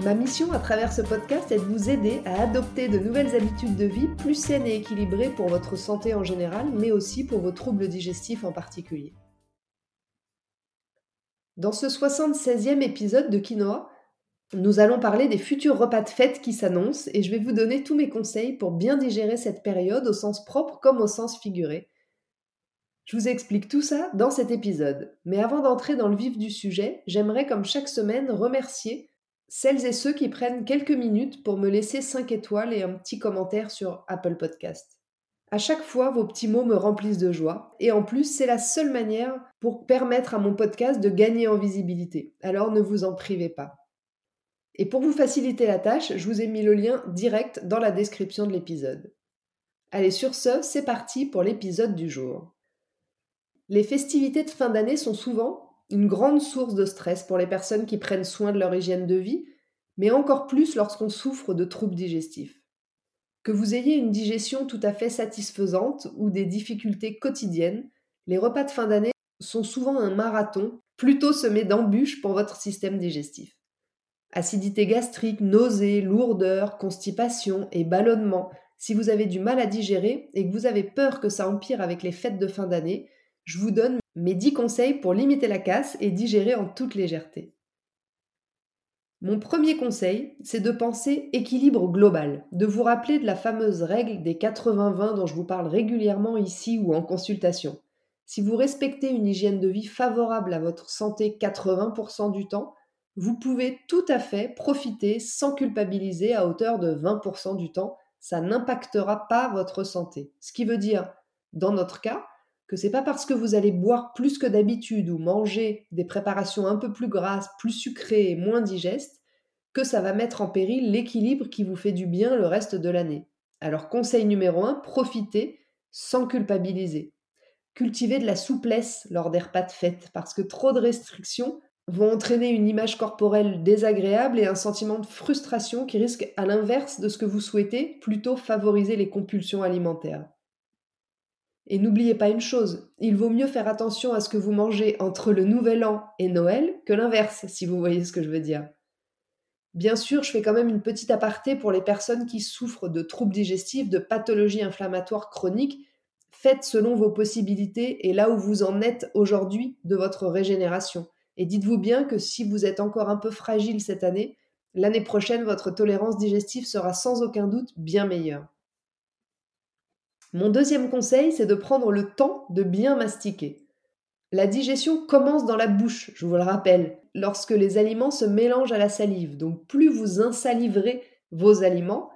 Ma mission à travers ce podcast est de vous aider à adopter de nouvelles habitudes de vie plus saines et équilibrées pour votre santé en général, mais aussi pour vos troubles digestifs en particulier. Dans ce 76e épisode de Quinoa, nous allons parler des futurs repas de fête qui s'annoncent et je vais vous donner tous mes conseils pour bien digérer cette période au sens propre comme au sens figuré. Je vous explique tout ça dans cet épisode. Mais avant d'entrer dans le vif du sujet, j'aimerais comme chaque semaine remercier celles et ceux qui prennent quelques minutes pour me laisser 5 étoiles et un petit commentaire sur Apple Podcast. À chaque fois, vos petits mots me remplissent de joie, et en plus, c'est la seule manière pour permettre à mon podcast de gagner en visibilité. Alors ne vous en privez pas. Et pour vous faciliter la tâche, je vous ai mis le lien direct dans la description de l'épisode. Allez, sur ce, c'est parti pour l'épisode du jour. Les festivités de fin d'année sont souvent une grande source de stress pour les personnes qui prennent soin de leur hygiène de vie, mais encore plus lorsqu'on souffre de troubles digestifs. Que vous ayez une digestion tout à fait satisfaisante ou des difficultés quotidiennes, les repas de fin d'année sont souvent un marathon, plutôt semé d'embûches pour votre système digestif. Acidité gastrique, nausées, lourdeur, constipation et ballonnement. Si vous avez du mal à digérer et que vous avez peur que ça empire avec les fêtes de fin d'année, je vous donne mes 10 conseils pour limiter la casse et digérer en toute légèreté. Mon premier conseil, c'est de penser équilibre global, de vous rappeler de la fameuse règle des 80-20 dont je vous parle régulièrement ici ou en consultation. Si vous respectez une hygiène de vie favorable à votre santé 80% du temps, vous pouvez tout à fait profiter sans culpabiliser à hauteur de 20% du temps. Ça n'impactera pas votre santé. Ce qui veut dire, dans notre cas, que c'est pas parce que vous allez boire plus que d'habitude ou manger des préparations un peu plus grasses, plus sucrées et moins digestes que ça va mettre en péril l'équilibre qui vous fait du bien le reste de l'année. Alors conseil numéro 1, profitez sans culpabiliser. Cultivez de la souplesse lors des repas de fête parce que trop de restrictions vont entraîner une image corporelle désagréable et un sentiment de frustration qui risque, à l'inverse de ce que vous souhaitez, plutôt favoriser les compulsions alimentaires. Et n'oubliez pas une chose, il vaut mieux faire attention à ce que vous mangez entre le Nouvel An et Noël que l'inverse, si vous voyez ce que je veux dire. Bien sûr, je fais quand même une petite aparté pour les personnes qui souffrent de troubles digestifs, de pathologies inflammatoires chroniques. Faites selon vos possibilités et là où vous en êtes aujourd'hui de votre régénération. Et dites-vous bien que si vous êtes encore un peu fragile cette année, l'année prochaine, votre tolérance digestive sera sans aucun doute bien meilleure. Mon deuxième conseil, c'est de prendre le temps de bien mastiquer. La digestion commence dans la bouche, je vous le rappelle, lorsque les aliments se mélangent à la salive. Donc plus vous insaliverez vos aliments,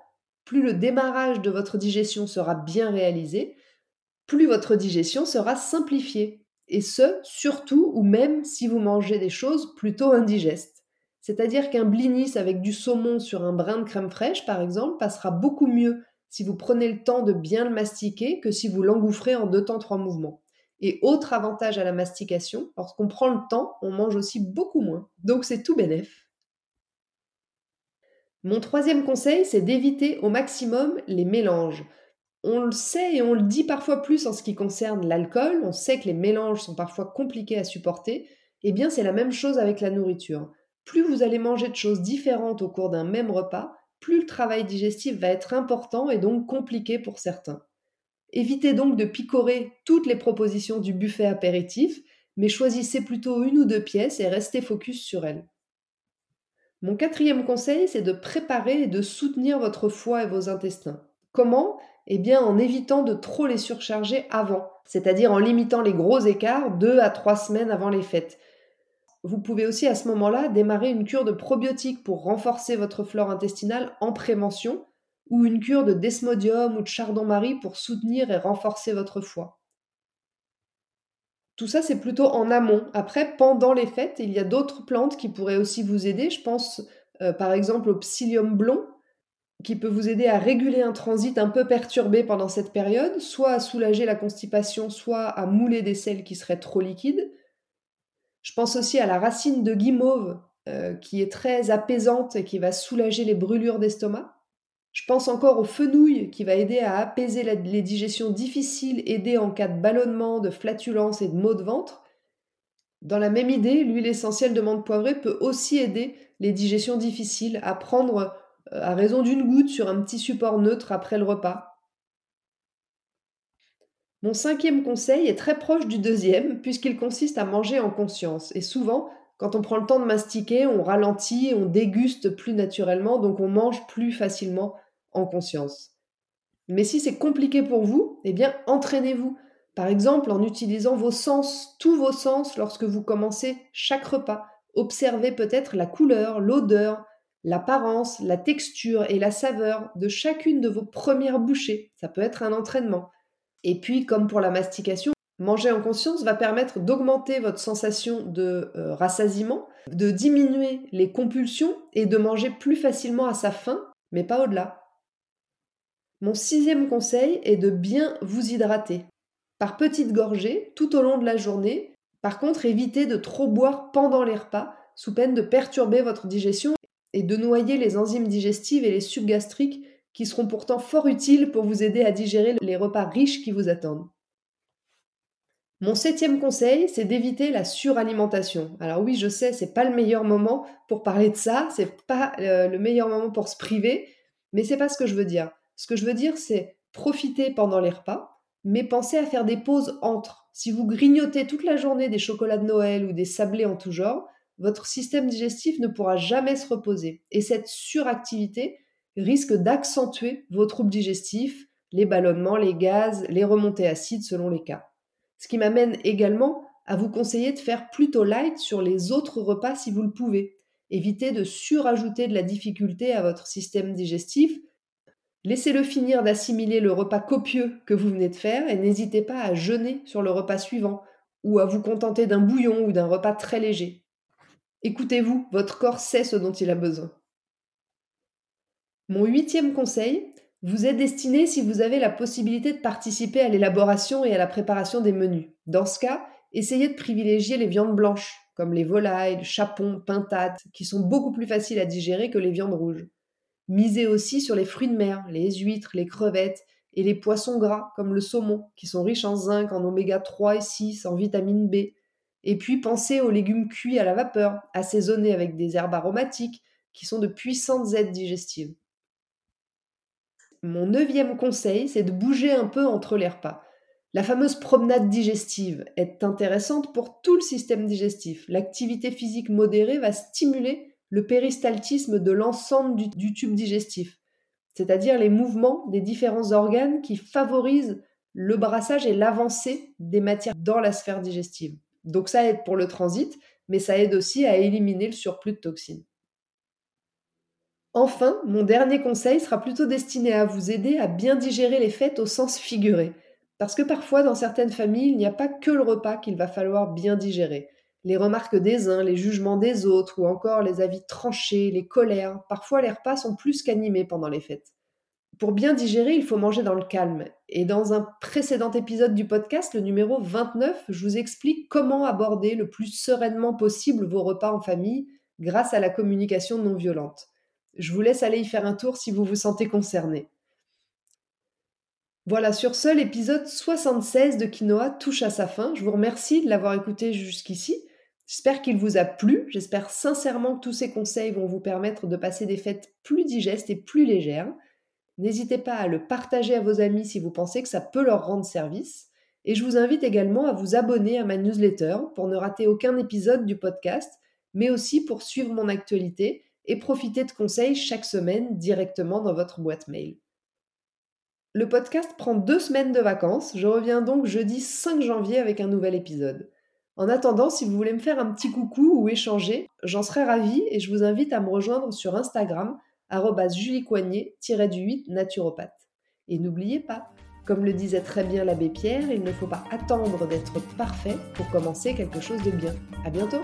plus le démarrage de votre digestion sera bien réalisé, plus votre digestion sera simplifiée. Et ce, surtout ou même si vous mangez des choses plutôt indigestes. C'est-à-dire qu'un blinis avec du saumon sur un brin de crème fraîche, par exemple, passera beaucoup mieux si vous prenez le temps de bien le mastiquer que si vous l'engouffrez en deux temps, trois mouvements. Et autre avantage à la mastication, lorsqu'on prend le temps, on mange aussi beaucoup moins. Donc c'est tout bénef. Mon troisième conseil, c'est d'éviter au maximum les mélanges. On le sait et on le dit parfois plus en ce qui concerne l'alcool, on sait que les mélanges sont parfois compliqués à supporter, eh bien c'est la même chose avec la nourriture. Plus vous allez manger de choses différentes au cours d'un même repas, plus le travail digestif va être important et donc compliqué pour certains. Évitez donc de picorer toutes les propositions du buffet apéritif, mais choisissez plutôt une ou deux pièces et restez focus sur elles. Mon quatrième conseil, c'est de préparer et de soutenir votre foie et vos intestins. Comment? Eh bien en évitant de trop les surcharger avant, c'est-à-dire en limitant les gros écarts deux à trois semaines avant les fêtes. Vous pouvez aussi à ce moment-là démarrer une cure de probiotiques pour renforcer votre flore intestinale en prévention ou une cure de desmodium ou de chardon-marie pour soutenir et renforcer votre foie. Tout ça, c'est plutôt en amont. Après, pendant les fêtes, il y a d'autres plantes qui pourraient aussi vous aider. Je pense euh, par exemple au psyllium blond, qui peut vous aider à réguler un transit un peu perturbé pendant cette période, soit à soulager la constipation, soit à mouler des selles qui seraient trop liquides. Je pense aussi à la racine de guimauve, euh, qui est très apaisante et qui va soulager les brûlures d'estomac. Je pense encore au fenouil qui va aider à apaiser les digestions difficiles, aider en cas de ballonnement, de flatulence et de maux de ventre. Dans la même idée, l'huile essentielle de menthe poivrée peut aussi aider les digestions difficiles à prendre euh, à raison d'une goutte sur un petit support neutre après le repas. Mon cinquième conseil est très proche du deuxième puisqu'il consiste à manger en conscience. Et souvent, quand on prend le temps de mastiquer, on ralentit, on déguste plus naturellement, donc on mange plus facilement en conscience. Mais si c'est compliqué pour vous, eh bien entraînez-vous. Par exemple, en utilisant vos sens, tous vos sens lorsque vous commencez chaque repas. Observez peut-être la couleur, l'odeur, l'apparence, la texture et la saveur de chacune de vos premières bouchées. Ça peut être un entraînement. Et puis, comme pour la mastication, manger en conscience va permettre d'augmenter votre sensation de euh, rassasiement, de diminuer les compulsions et de manger plus facilement à sa faim, mais pas au-delà. Mon sixième conseil est de bien vous hydrater. Par petites gorgées, tout au long de la journée. Par contre, évitez de trop boire pendant les repas, sous peine de perturber votre digestion et de noyer les enzymes digestives et les sucs gastriques qui seront pourtant fort utiles pour vous aider à digérer les repas riches qui vous attendent. Mon septième conseil, c'est d'éviter la suralimentation. Alors oui, je sais, c'est pas le meilleur moment pour parler de ça, c'est pas euh, le meilleur moment pour se priver, mais c'est pas ce que je veux dire. Ce que je veux dire, c'est profiter pendant les repas, mais pensez à faire des pauses entre. Si vous grignotez toute la journée des chocolats de Noël ou des sablés en tout genre, votre système digestif ne pourra jamais se reposer. Et cette suractivité risque d'accentuer vos troubles digestifs, les ballonnements, les gaz, les remontées acides selon les cas. Ce qui m'amène également à vous conseiller de faire plutôt light sur les autres repas si vous le pouvez. Évitez de surajouter de la difficulté à votre système digestif Laissez-le finir d'assimiler le repas copieux que vous venez de faire et n'hésitez pas à jeûner sur le repas suivant ou à vous contenter d'un bouillon ou d'un repas très léger. Écoutez-vous, votre corps sait ce dont il a besoin. Mon huitième conseil vous est destiné si vous avez la possibilité de participer à l'élaboration et à la préparation des menus. Dans ce cas, essayez de privilégier les viandes blanches, comme les volailles, le chapon, pintades, qui sont beaucoup plus faciles à digérer que les viandes rouges. Misez aussi sur les fruits de mer, les huîtres, les crevettes et les poissons gras comme le saumon, qui sont riches en zinc, en oméga 3 et 6, en vitamine B. Et puis pensez aux légumes cuits à la vapeur, assaisonnés avec des herbes aromatiques, qui sont de puissantes aides digestives. Mon neuvième conseil, c'est de bouger un peu entre les repas. La fameuse promenade digestive est intéressante pour tout le système digestif. L'activité physique modérée va stimuler le péristaltisme de l'ensemble du, tube digestif, c'est-à-dire les mouvements des différents organes qui favorisent le brassage et l'avancée des matières dans la sphère digestive. Donc ça aide pour le transit, mais ça aide aussi à éliminer le surplus de toxines. Enfin, mon dernier conseil sera plutôt destiné à vous aider à bien digérer les fêtes au sens figuré. Parce que parfois, dans certaines familles, il n'y a pas que le repas qu'il va falloir bien digérer les remarques des uns, les jugements des autres, ou encore les avis tranchés, les colères. Parfois, les repas sont plus qu'animés pendant les fêtes. Pour bien digérer, il faut manger dans le calme. Et dans un précédent épisode du podcast, le numéro 29, je vous explique comment aborder le plus sereinement possible vos repas en famille grâce à la communication non violente. Je vous laisse aller y faire un tour si vous vous sentez concerné. Voilà, sur ce, l'épisode 76 de Quinoa touche à sa fin. Je vous remercie de l'avoir écouté jusqu'ici. J'espère qu'il vous a plu. J'espère sincèrement que tous ces conseils vont vous permettre de passer des fêtes plus digestes et plus légères. N'hésitez pas à le partager à vos amis si vous pensez que ça peut leur rendre service. Et je vous invite également à vous abonner à ma newsletter pour ne rater aucun épisode du podcast, mais aussi pour suivre mon actualité et profiter de conseils chaque semaine directement dans votre boîte mail. Le podcast prend deux semaines de vacances. Je reviens donc jeudi 5 janvier avec un nouvel épisode. En attendant, si vous voulez me faire un petit coucou ou échanger, j'en serais ravie et je vous invite à me rejoindre sur Instagram, juliecoignet-du-8 naturopathe. Et n'oubliez pas, comme le disait très bien l'abbé Pierre, il ne faut pas attendre d'être parfait pour commencer quelque chose de bien. À bientôt!